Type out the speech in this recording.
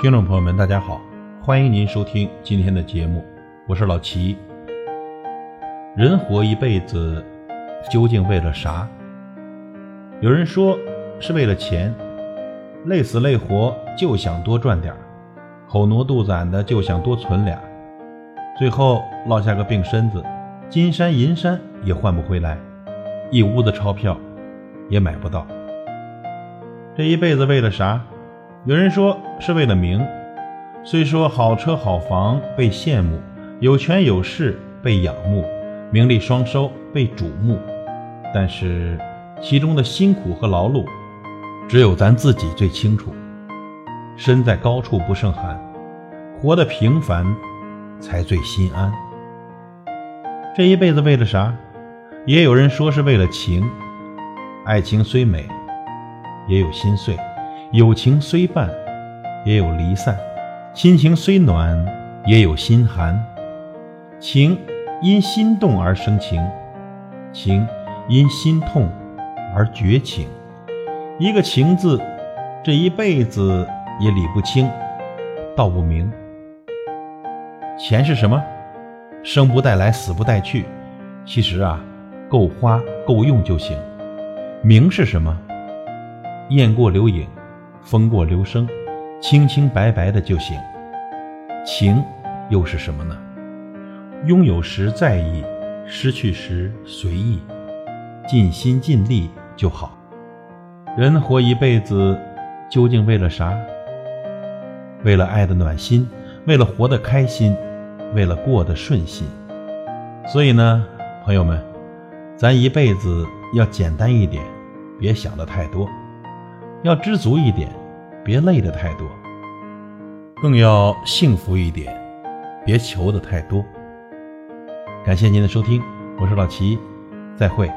听众朋友们，大家好，欢迎您收听今天的节目，我是老齐。人活一辈子，究竟为了啥？有人说是为了钱，累死累活就想多赚点儿，口挪肚攒的就想多存俩，最后落下个病身子，金山银山也换不回来，一屋子钞票也买不到。这一辈子为了啥？有人说是为了名，虽说好车好房被羡慕，有权有势被仰慕，名利双收被瞩目，但是其中的辛苦和劳碌，只有咱自己最清楚。身在高处不胜寒，活得平凡才最心安。这一辈子为了啥？也有人说是为了情，爱情虽美，也有心碎。友情虽伴，也有离散；亲情虽暖，也有心寒。情因心动而生情，情因心痛而绝情。一个情字，这一辈子也理不清，道不明。钱是什么？生不带来，死不带去。其实啊，够花够用就行。名是什么？雁过留影。风过留声，清清白白的就行。情又是什么呢？拥有时在意，失去时随意，尽心尽力就好。人活一辈子，究竟为了啥？为了爱的暖心，为了活得开心，为了过得顺心。所以呢，朋友们，咱一辈子要简单一点，别想的太多。要知足一点，别累的太多；更要幸福一点，别求的太多。感谢您的收听，我是老齐，再会。